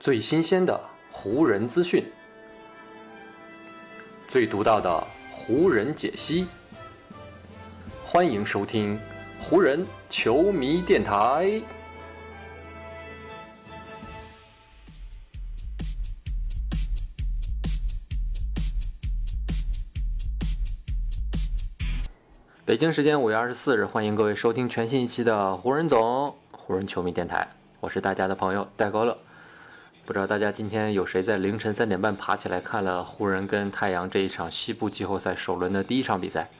最新鲜的湖人资讯，最独到的湖人解析，欢迎收听湖人球迷电台。北京时间五月二十四日，欢迎各位收听全新一期的湖人总湖人球迷电台，我是大家的朋友戴高乐。不知道大家今天有谁在凌晨三点半爬起来看了湖人跟太阳这一场西部季后赛首轮的第一场比赛？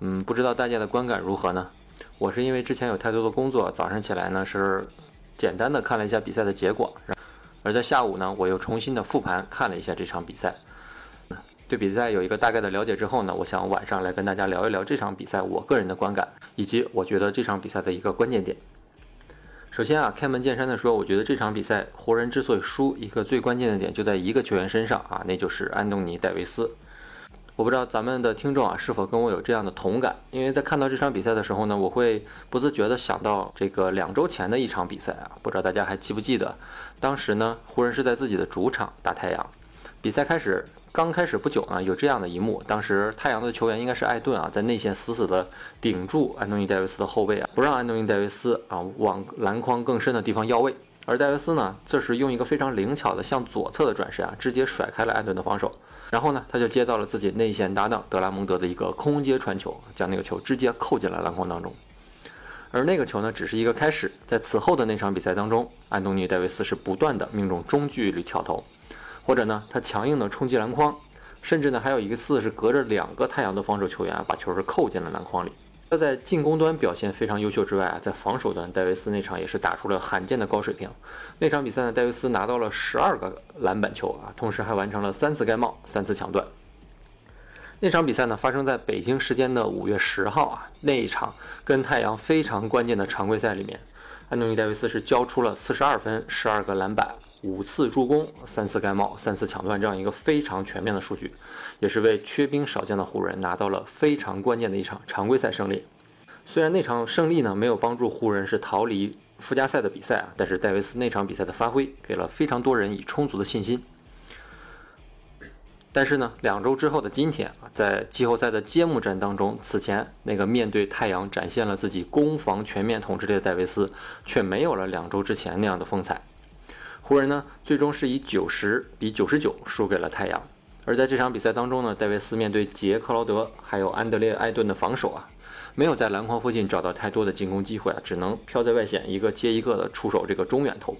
嗯，不知道大家的观感如何呢？我是因为之前有太多的工作，早上起来呢是简单的看了一下比赛的结果，而在下午呢我又重新的复盘看了一下这场比赛，对比赛有一个大概的了解之后呢，我想晚上来跟大家聊一聊这场比赛我个人的观感，以及我觉得这场比赛的一个关键点。首先啊，开门见山的说，我觉得这场比赛湖人之所以输，一个最关键的点就在一个球员身上啊，那就是安东尼·戴维斯。我不知道咱们的听众啊是否跟我有这样的同感？因为在看到这场比赛的时候呢，我会不自觉地想到这个两周前的一场比赛啊，不知道大家还记不记得？当时呢，湖人是在自己的主场打太阳，比赛开始。刚开始不久呢，有这样的一幕。当时太阳的球员应该是艾顿啊，在内线死死地顶住安东尼戴维斯的后背啊，不让安东尼戴维斯啊往篮筐更深的地方要位。而戴维斯呢，这时用一个非常灵巧的向左侧的转身啊，直接甩开了艾顿的防守。然后呢，他就接到了自己内线搭档德拉蒙德的一个空接传球，将那个球直接扣进了篮筐当中。而那个球呢，只是一个开始。在此后的那场比赛当中，安东尼戴维斯是不断的命中中距离跳投。或者呢，他强硬的冲击篮筐，甚至呢还有一次是隔着两个太阳的防守球员啊把球是扣进了篮筐里。他在进攻端表现非常优秀之外啊，在防守端，戴维斯那场也是打出了罕见的高水平。那场比赛呢，戴维斯拿到了十二个篮板球啊，同时还完成了三次盖帽、三次抢断。那场比赛呢，发生在北京时间的五月十号啊，那一场跟太阳非常关键的常规赛里面，安东尼戴维斯是交出了四十二分、十二个篮板。五次助攻，三次盖帽，三次抢断，这样一个非常全面的数据，也是为缺兵少将的湖人拿到了非常关键的一场常规赛胜利。虽然那场胜利呢没有帮助湖人是逃离附加赛的比赛啊，但是戴维斯那场比赛的发挥给了非常多人以充足的信心。但是呢，两周之后的今天啊，在季后赛的揭幕战当中，此前那个面对太阳展现了自己攻防全面统治力的戴维斯，却没有了两周之前那样的风采。湖人呢，最终是以九十比九十九输给了太阳。而在这场比赛当中呢，戴维斯面对杰克劳德还有安德烈艾顿的防守啊，没有在篮筐附近找到太多的进攻机会啊，只能飘在外线一个接一个的出手这个中远投。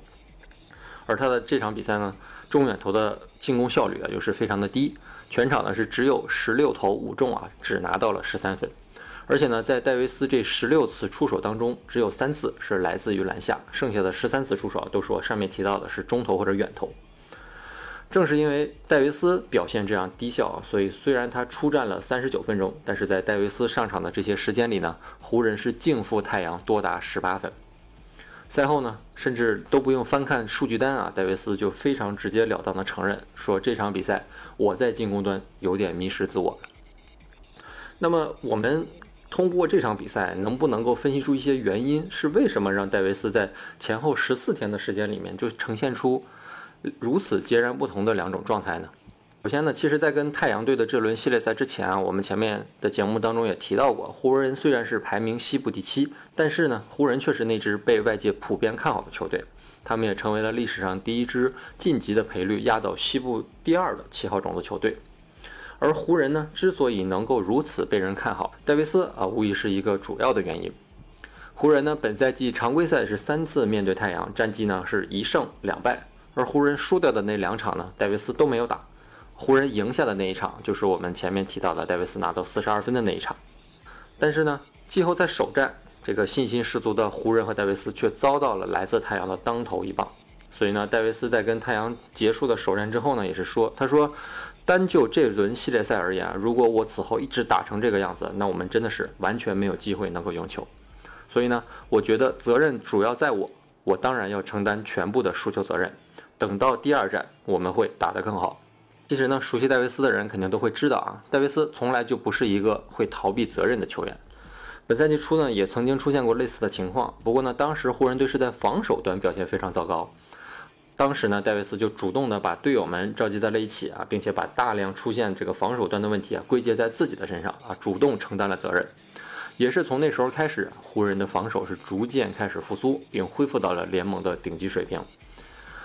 而他的这场比赛呢，中远投的进攻效率啊，又是非常的低，全场呢是只有十六投五中啊，只拿到了十三分。而且呢，在戴维斯这十六次出手当中，只有三次是来自于篮下，剩下的十三次出手都说上面提到的是中投或者远投。正是因为戴维斯表现这样低效，所以虽然他出战了三十九分钟，但是在戴维斯上场的这些时间里呢，湖人是净负太阳多达十八分。赛后呢，甚至都不用翻看数据单啊，戴维斯就非常直截了当的承认说这场比赛我在进攻端有点迷失自我。那么我们。通过这场比赛，能不能够分析出一些原因，是为什么让戴维斯在前后十四天的时间里面就呈现出如此截然不同的两种状态呢？首先呢，其实，在跟太阳队的这轮系列赛之前啊，我们前面的节目当中也提到过，湖人虽然是排名西部第七，但是呢，湖人却是那支被外界普遍看好的球队，他们也成为了历史上第一支晋级的赔率压倒西部第二的七号种子球队。而湖人呢，之所以能够如此被人看好，戴维斯啊，无疑是一个主要的原因。湖人呢，本赛季常规赛是三次面对太阳，战绩呢是一胜两败。而湖人输掉的那两场呢，戴维斯都没有打。湖人赢下的那一场，就是我们前面提到的戴维斯拿到四十二分的那一场。但是呢，季后赛首战，这个信心十足的湖人和戴维斯却遭到了来自太阳的当头一棒。所以呢，戴维斯在跟太阳结束的首战之后呢，也是说，他说。单就这轮系列赛而言，如果我此后一直打成这个样子，那我们真的是完全没有机会能够赢球。所以呢，我觉得责任主要在我，我当然要承担全部的输球责任。等到第二战，我们会打得更好。其实呢，熟悉戴维斯的人肯定都会知道啊，戴维斯从来就不是一个会逃避责任的球员。本赛季初呢，也曾经出现过类似的情况，不过呢，当时湖人队是在防守端表现非常糟糕。当时呢，戴维斯就主动的把队友们召集在了一起啊，并且把大量出现这个防守端的问题啊归结在自己的身上啊，主动承担了责任。也是从那时候开始，湖人的防守是逐渐开始复苏，并恢复到了联盟的顶级水平。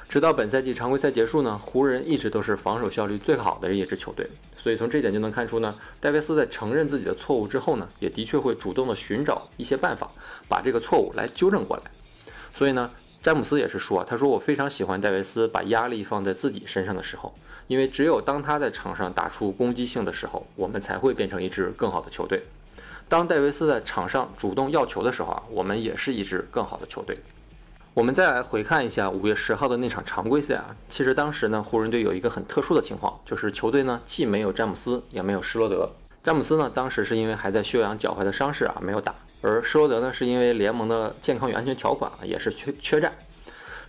直到本赛季常规赛结束呢，湖人一直都是防守效率最好的一支球队。所以从这点就能看出呢，戴维斯在承认自己的错误之后呢，也的确会主动的寻找一些办法，把这个错误来纠正过来。所以呢，詹姆斯也是说，他说我非常喜欢戴维斯把压力放在自己身上的时候，因为只有当他在场上打出攻击性的时候，我们才会变成一支更好的球队。当戴维斯在场上主动要球的时候啊，我们也是一支更好的球队。我们再来回看一下五月十号的那场常规赛啊，其实当时呢，湖人队有一个很特殊的情况，就是球队呢既没有詹姆斯，也没有施罗德。詹姆斯呢当时是因为还在休养脚踝的伤势啊，没有打；而施罗德呢是因为联盟的健康与安全条款啊，也是缺缺战。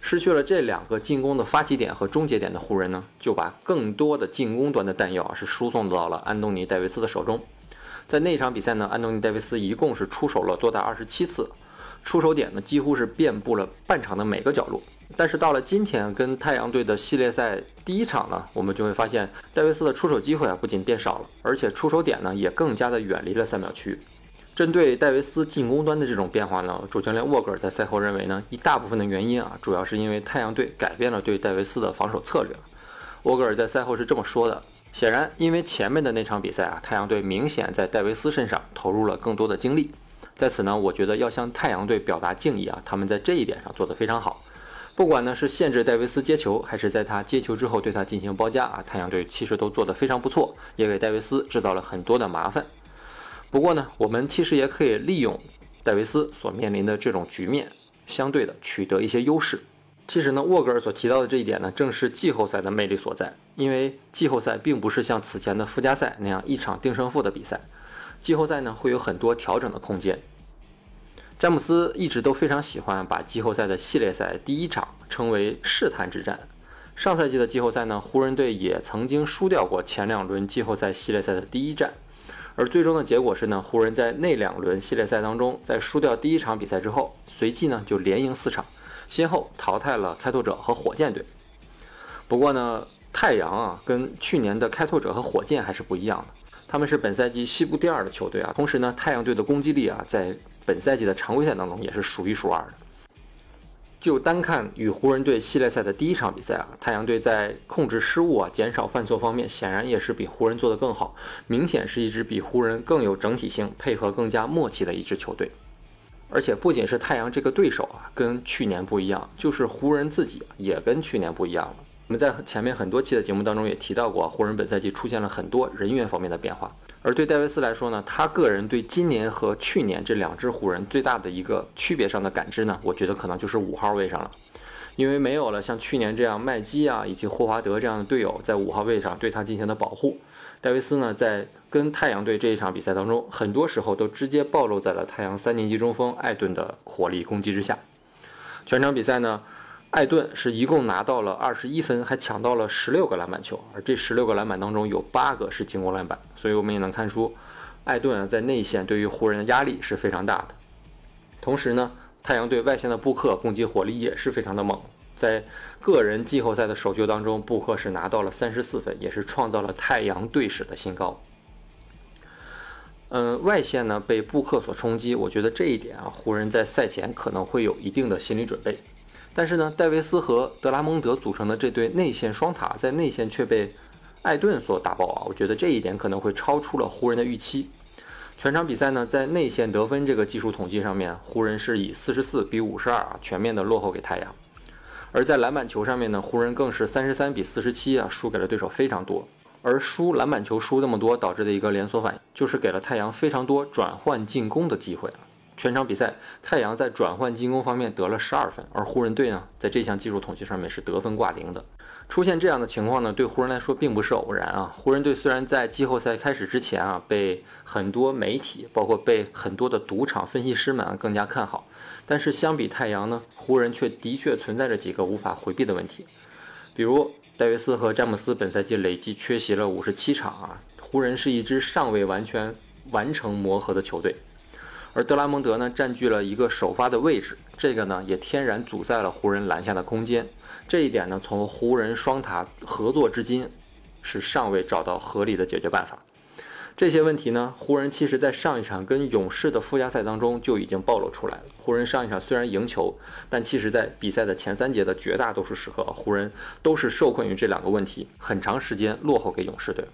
失去了这两个进攻的发起点和终结点的湖人呢，就把更多的进攻端的弹药啊是输送到了安东尼戴维斯的手中。在那场比赛呢，安东尼戴维斯一共是出手了多达二十七次。出手点呢，几乎是遍布了半场的每个角落。但是到了今天跟太阳队的系列赛第一场呢，我们就会发现戴维斯的出手机会啊不仅变少了，而且出手点呢也更加的远离了三秒区。针对戴维斯进攻端的这种变化呢，主教练沃格尔在赛后认为呢，一大部分的原因啊，主要是因为太阳队改变了对戴维斯的防守策略。沃格尔在赛后是这么说的：显然，因为前面的那场比赛啊，太阳队明显在戴维斯身上投入了更多的精力。在此呢，我觉得要向太阳队表达敬意啊，他们在这一点上做得非常好。不管呢是限制戴维斯接球，还是在他接球之后对他进行包夹啊，太阳队其实都做得非常不错，也给戴维斯制造了很多的麻烦。不过呢，我们其实也可以利用戴维斯所面临的这种局面，相对的取得一些优势。其实呢，沃格尔所提到的这一点呢，正是季后赛的魅力所在，因为季后赛并不是像此前的附加赛那样一场定胜负的比赛。季后赛呢会有很多调整的空间。詹姆斯一直都非常喜欢把季后赛的系列赛第一场称为试探之战。上赛季的季后赛呢，湖人队也曾经输掉过前两轮季后赛系列赛的第一战，而最终的结果是呢，湖人在那两轮系列赛当中，在输掉第一场比赛之后，随即呢就连赢四场，先后淘汰了开拓者和火箭队。不过呢，太阳啊跟去年的开拓者和火箭还是不一样的。他们是本赛季西部第二的球队啊，同时呢，太阳队的攻击力啊，在本赛季的常规赛当中也是数一数二的。就单看与湖人队系列赛的第一场比赛啊，太阳队在控制失误啊、减少犯错方面，显然也是比湖人做得更好，明显是一支比湖人更有整体性、配合更加默契的一支球队。而且不仅是太阳这个对手啊，跟去年不一样，就是湖人自己也跟去年不一样了。我们在前面很多期的节目当中也提到过，湖人本赛季出现了很多人员方面的变化。而对戴维斯来说呢，他个人对今年和去年这两支湖人最大的一个区别上的感知呢，我觉得可能就是五号位上了，因为没有了像去年这样麦基啊以及霍华德这样的队友在五号位上对他进行的保护，戴维斯呢在跟太阳队这一场比赛当中，很多时候都直接暴露在了太阳三年级中锋艾顿的火力攻击之下。全场比赛呢。艾顿是一共拿到了二十一分，还抢到了十六个篮板球，而这十六个篮板当中有八个是进攻篮板，所以我们也能看出，艾顿啊在内线对于湖人的压力是非常大的。同时呢，太阳队外线的布克攻击火力也是非常的猛，在个人季后赛的首秀当中，布克是拿到了三十四分，也是创造了太阳队史的新高。嗯，外线呢被布克所冲击，我觉得这一点啊，湖人在赛前可能会有一定的心理准备。但是呢，戴维斯和德拉蒙德组成的这对内线双塔，在内线却被艾顿所打爆啊！我觉得这一点可能会超出了湖人的预期。全场比赛呢，在内线得分这个技术统计上面，湖人是以四十四比五十二啊，全面的落后给太阳。而在篮板球上面呢，湖人更是三十三比四十七啊，输给了对手非常多。而输篮板球输那么多导致的一个连锁反应，就是给了太阳非常多转换进攻的机会。全场比赛，太阳在转换进攻方面得了十二分，而湖人队呢，在这项技术统计上面是得分挂零的。出现这样的情况呢，对湖人来说并不是偶然啊。湖人队虽然在季后赛开始之前啊，被很多媒体，包括被很多的赌场分析师们啊更加看好，但是相比太阳呢，湖人却的确存在着几个无法回避的问题，比如戴维斯和詹姆斯本赛季累计缺席了五十七场啊，湖人是一支尚未完全完成磨合的球队。而德拉蒙德呢占据了一个首发的位置，这个呢也天然阻塞了湖人篮下的空间。这一点呢，从湖人双塔合作至今，是尚未找到合理的解决办法。这些问题呢，湖人其实在上一场跟勇士的附加赛当中就已经暴露出来了。湖人上一场虽然赢球，但其实在比赛的前三节的绝大多数时刻，湖人都是受困于这两个问题，很长时间落后给勇士队。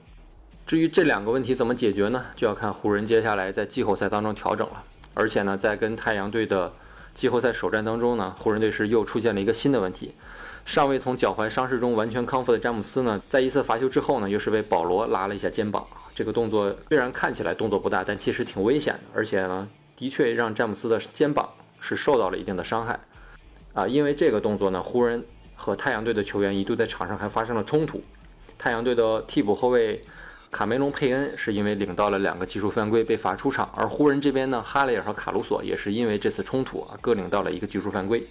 至于这两个问题怎么解决呢？就要看湖人接下来在季后赛当中调整了。而且呢，在跟太阳队的季后赛首战当中呢，湖人队是又出现了一个新的问题。尚未从脚踝伤势中完全康复的詹姆斯呢，在一次罚球之后呢，又是被保罗拉了一下肩膀。这个动作虽然看起来动作不大，但其实挺危险的，而且呢，的确让詹姆斯的肩膀是受到了一定的伤害。啊，因为这个动作呢，湖人和太阳队的球员一度在场上还发生了冲突。太阳队的替补后卫卡梅隆·佩恩是因为领到了两个技术犯规被罚出场，而湖人这边呢，哈雷尔和卡鲁索也是因为这次冲突啊，各领到了一个技术犯规。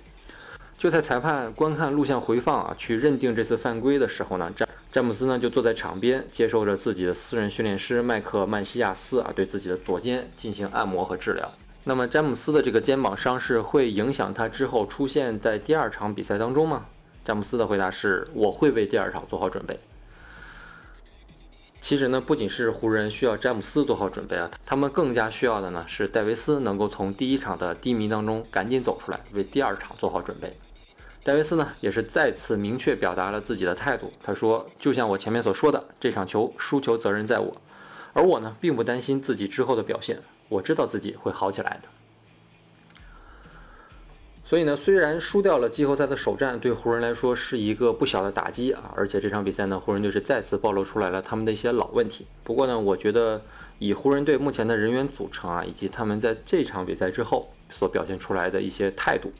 就在裁判观看录像回放啊，去认定这次犯规的时候呢，詹詹姆斯呢就坐在场边，接受着自己的私人训练师麦克曼西亚斯啊对自己的左肩进行按摩和治疗。那么詹姆斯的这个肩膀伤势会影响他之后出现在第二场比赛当中吗？詹姆斯的回答是：我会为第二场做好准备。其实呢，不仅是湖人需要詹姆斯做好准备啊，他们更加需要的呢是戴维斯能够从第一场的低迷当中赶紧走出来，为第二场做好准备。戴维斯呢，也是再次明确表达了自己的态度。他说：“就像我前面所说的，这场球输球责任在我，而我呢，并不担心自己之后的表现。我知道自己会好起来的。”所以呢，虽然输掉了季后赛的首战，对湖人来说是一个不小的打击啊。而且这场比赛呢，湖人队是再次暴露出来了他们的一些老问题。不过呢，我觉得以湖人队目前的人员组成啊，以及他们在这场比赛之后所表现出来的一些态度。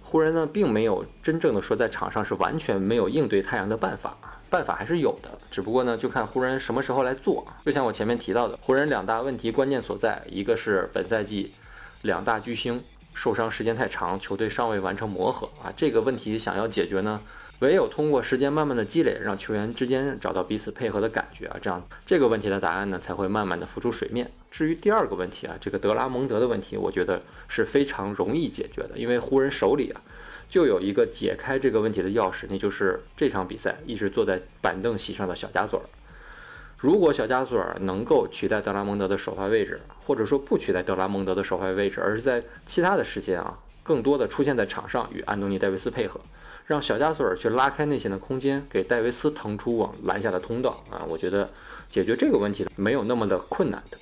湖人呢，并没有真正的说在场上是完全没有应对太阳的办法，办法还是有的，只不过呢，就看湖人什么时候来做。就像我前面提到的，湖人两大问题关键所在，一个是本赛季两大巨星受伤时间太长，球队尚未完成磨合啊，这个问题想要解决呢。唯有通过时间慢慢的积累，让球员之间找到彼此配合的感觉啊，这样这个问题的答案呢才会慢慢的浮出水面。至于第二个问题啊，这个德拉蒙德的问题，我觉得是非常容易解决的，因为湖人手里啊就有一个解开这个问题的钥匙，那就是这场比赛一直坐在板凳席上的小加索尔。如果小加索尔能够取代德拉蒙德的首发位置，或者说不取代德拉蒙德的首发位置，而是在其他的时间啊，更多的出现在场上与安东尼戴维斯配合。让小加索尔去拉开内线的空间，给戴维斯腾出往篮下的通道啊！我觉得解决这个问题没有那么的困难的。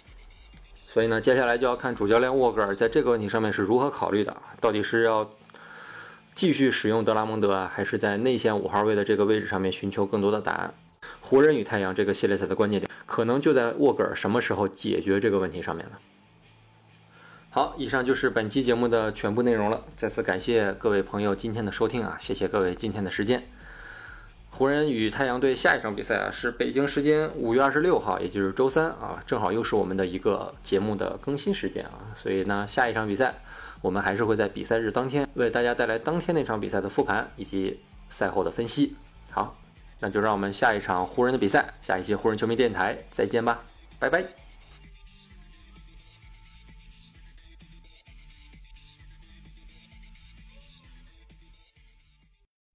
所以呢，接下来就要看主教练沃格尔在这个问题上面是如何考虑的，到底是要继续使用德拉蒙德，还是在内线五号位的这个位置上面寻求更多的答案？湖人与太阳这个系列赛的关键点，可能就在沃格尔什么时候解决这个问题上面了。好，以上就是本期节目的全部内容了。再次感谢各位朋友今天的收听啊，谢谢各位今天的时间。湖人与太阳队下一场比赛啊，是北京时间五月二十六号，也就是周三啊，正好又是我们的一个节目的更新时间啊。所以呢，下一场比赛我们还是会在比赛日当天为大家带来当天那场比赛的复盘以及赛后的分析。好，那就让我们下一场湖人的比赛，下一期湖人球迷电台再见吧，拜拜。